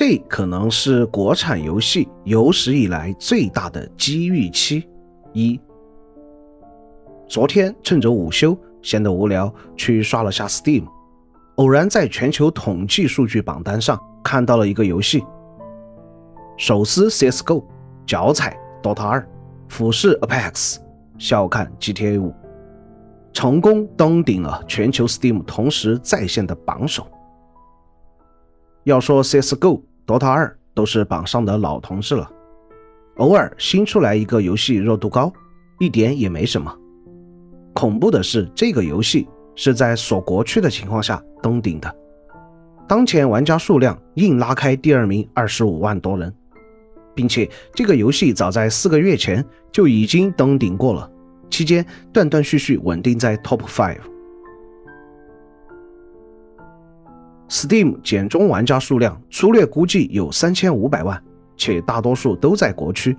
这可能是国产游戏有史以来最大的机遇期。一，昨天趁着午休，闲得无聊，去刷了下 Steam，偶然在全球统计数据榜单上看到了一个游戏：手撕 CS:GO，脚踩 DOTA 二，俯视 Apex，笑看 GTA 五，成功登顶了全球 Steam 同时在线的榜首。要说 CS:GO、DOTA 二都是榜上的老同志了，偶尔新出来一个游戏热度高，一点也没什么。恐怖的是，这个游戏是在锁国区的情况下登顶的，当前玩家数量硬拉开第二名二十五万多人，并且这个游戏早在四个月前就已经登顶过了，期间断断续续稳定在 Top Five。Steam 简中玩家数量粗略估计有三千五百万，且大多数都在国区，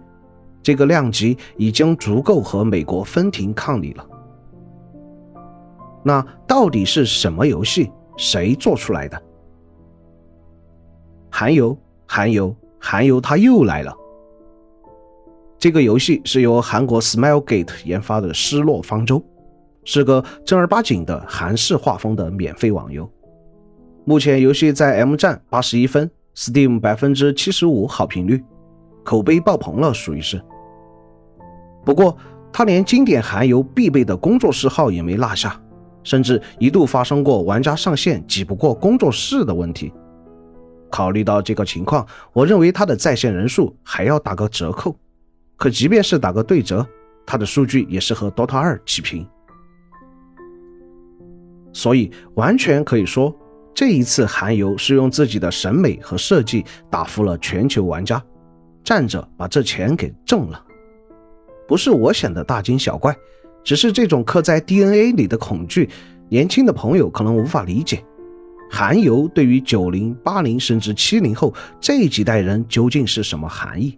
这个量级已经足够和美国分庭抗礼了。那到底是什么游戏？谁做出来的？韩游，韩游，韩游，他又来了。这个游戏是由韩国 Smilegate 研发的《失落方舟》，是个正儿八经的韩式画风的免费网游。目前游戏在 M 站八十一分，Steam 百分之七十五好评率，口碑爆棚了，属于是。不过，他连经典韩游必备的工作室号也没落下，甚至一度发生过玩家上线挤不过工作室的问题。考虑到这个情况，我认为他的在线人数还要打个折扣。可即便是打个对折，他的数据也是和 DOTA 二齐平。所以，完全可以说。这一次韩游是用自己的审美和设计打服了全球玩家，站着把这钱给挣了。不是我显得大惊小怪，只是这种刻在 DNA 里的恐惧，年轻的朋友可能无法理解。韩游对于九零、八零甚至七零后这几代人究竟是什么含义？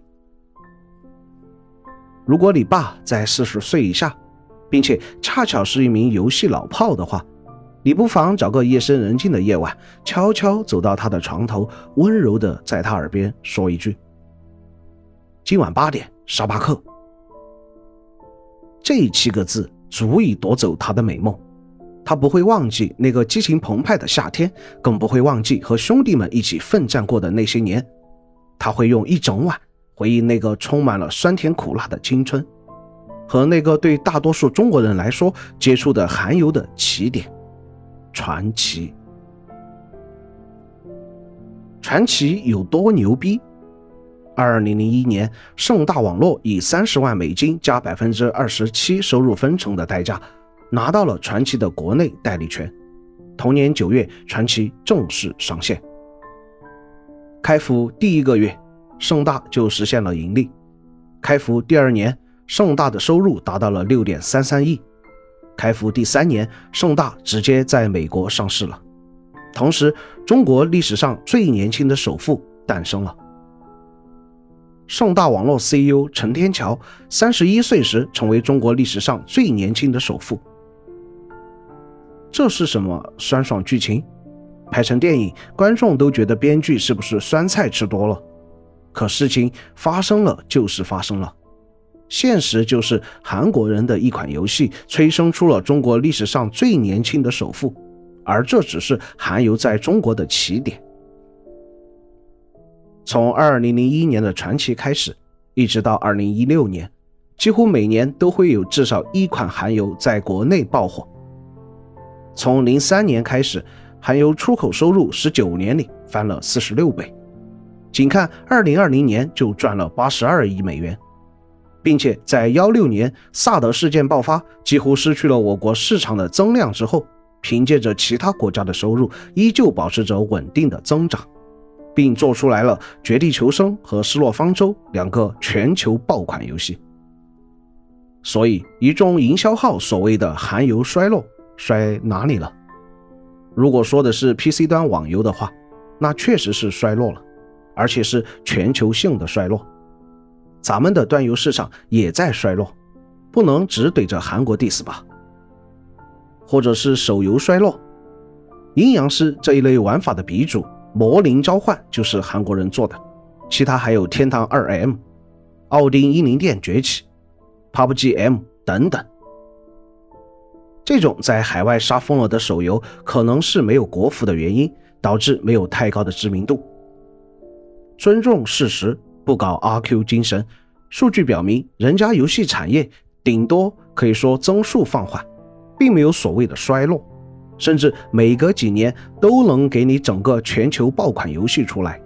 如果你爸在四十岁以下，并且恰巧是一名游戏老炮的话，你不妨找个夜深人静的夜晚，悄悄走到他的床头，温柔地在他耳边说一句：“今晚八点，沙巴克。”这七个字足以夺走他的美梦。他不会忘记那个激情澎湃的夏天，更不会忘记和兄弟们一起奋战过的那些年。他会用一整晚回忆那个充满了酸甜苦辣的青春，和那个对大多数中国人来说接触的韩游的起点。传奇，传奇有多牛逼？二零零一年，盛大网络以三十万美金加百分之二十七收入分成的代价，拿到了传奇的国内代理权。同年九月，传奇正式上线。开服第一个月，盛大就实现了盈利。开服第二年，盛大的收入达到了六点三三亿。开服第三年，盛大直接在美国上市了。同时，中国历史上最年轻的首富诞生了。盛大网络 CEO 陈天桥三十一岁时成为中国历史上最年轻的首富。这是什么酸爽剧情？拍成电影，观众都觉得编剧是不是酸菜吃多了？可事情发生了，就是发生了。现实就是韩国人的一款游戏催生出了中国历史上最年轻的首富，而这只是韩游在中国的起点。从二零零一年的传奇开始，一直到二零一六年，几乎每年都会有至少一款韩游在国内爆火。从零三年开始，韩游出口收入十九年里翻了四十六倍，仅看二零二零年就赚了八十二亿美元。并且在幺六年萨德事件爆发，几乎失去了我国市场的增量之后，凭借着其他国家的收入，依旧保持着稳定的增长，并做出来了《绝地求生》和《失落方舟》两个全球爆款游戏。所以，一众营销号所谓的韩游衰落，衰哪里了？如果说的是 PC 端网游的话，那确实是衰落了，而且是全球性的衰落。咱们的端游市场也在衰落，不能只怼着韩国 diss 吧？或者是手游衰落？阴阳师这一类玩法的鼻祖，魔灵召唤就是韩国人做的，其他还有天堂二 M、奥丁英灵殿崛起、PUBG M 等等。这种在海外杀疯了的手游，可能是没有国服的原因，导致没有太高的知名度。尊重事实，不搞阿 Q 精神。数据表明，人家游戏产业顶多可以说增速放缓，并没有所谓的衰落，甚至每隔几年都能给你整个全球爆款游戏出来。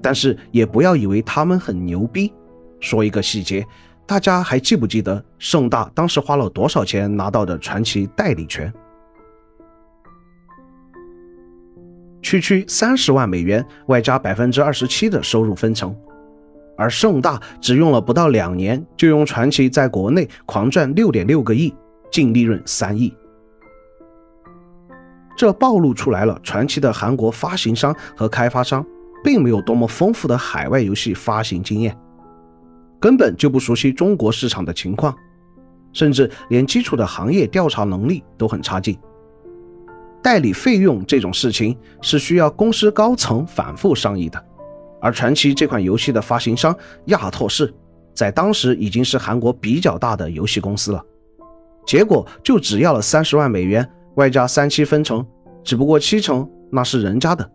但是也不要以为他们很牛逼。说一个细节。大家还记不记得盛大当时花了多少钱拿到的传奇代理权？区区三十万美元，外加百分之二十七的收入分成，而盛大只用了不到两年，就用传奇在国内狂赚六点六个亿，净利润三亿。这暴露出来了，传奇的韩国发行商和开发商并没有多么丰富的海外游戏发行经验。根本就不熟悉中国市场的情况，甚至连基础的行业调查能力都很差劲。代理费用这种事情是需要公司高层反复商议的，而传奇这款游戏的发行商亚拓士，在当时已经是韩国比较大的游戏公司了，结果就只要了三十万美元，外加三期分成，只不过七成那是人家的。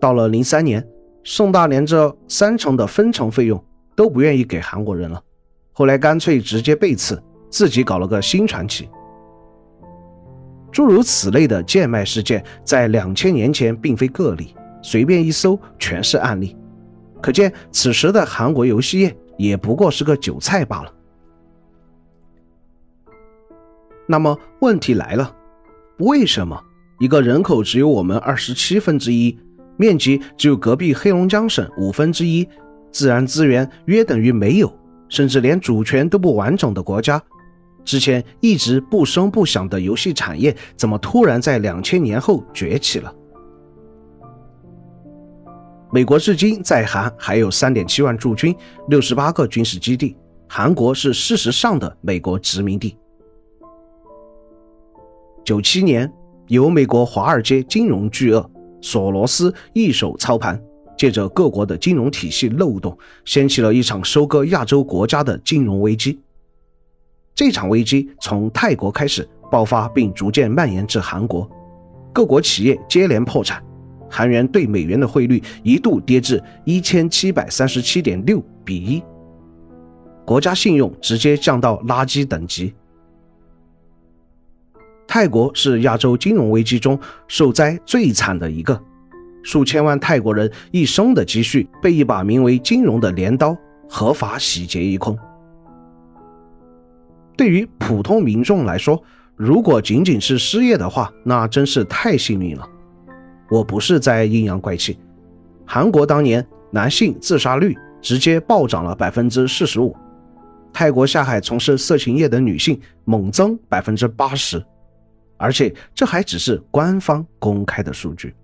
到了零三年。盛大连这三成的分成费用都不愿意给韩国人了，后来干脆直接背刺，自己搞了个新传奇。诸如此类的贱卖事件，在两千年前并非个例，随便一搜全是案例。可见此时的韩国游戏业也不过是个韭菜罢了。那么问题来了，为什么一个人口只有我们二十七分之一？面积只有隔壁黑龙江省五分之一，自然资源约等于没有，甚至连主权都不完整的国家，之前一直不声不响的游戏产业，怎么突然在两千年后崛起了？美国至今在韩还有三点七万驻军，六十八个军事基地，韩国是事实上的美国殖民地。九七年，由美国华尔街金融巨鳄。索罗斯一手操盘，借着各国的金融体系漏洞，掀起了一场收割亚洲国家的金融危机。这场危机从泰国开始爆发，并逐渐蔓延至韩国，各国企业接连破产，韩元对美元的汇率一度跌至一千七百三十七点六比一，国家信用直接降到垃圾等级。泰国是亚洲金融危机中受灾最惨的一个，数千万泰国人一生的积蓄被一把名为“金融”的镰刀合法洗劫一空。对于普通民众来说，如果仅仅是失业的话，那真是太幸运了。我不是在阴阳怪气，韩国当年男性自杀率直接暴涨了百分之四十五，泰国下海从事色情业的女性猛增百分之八十。而且这还只是官方公开的数据。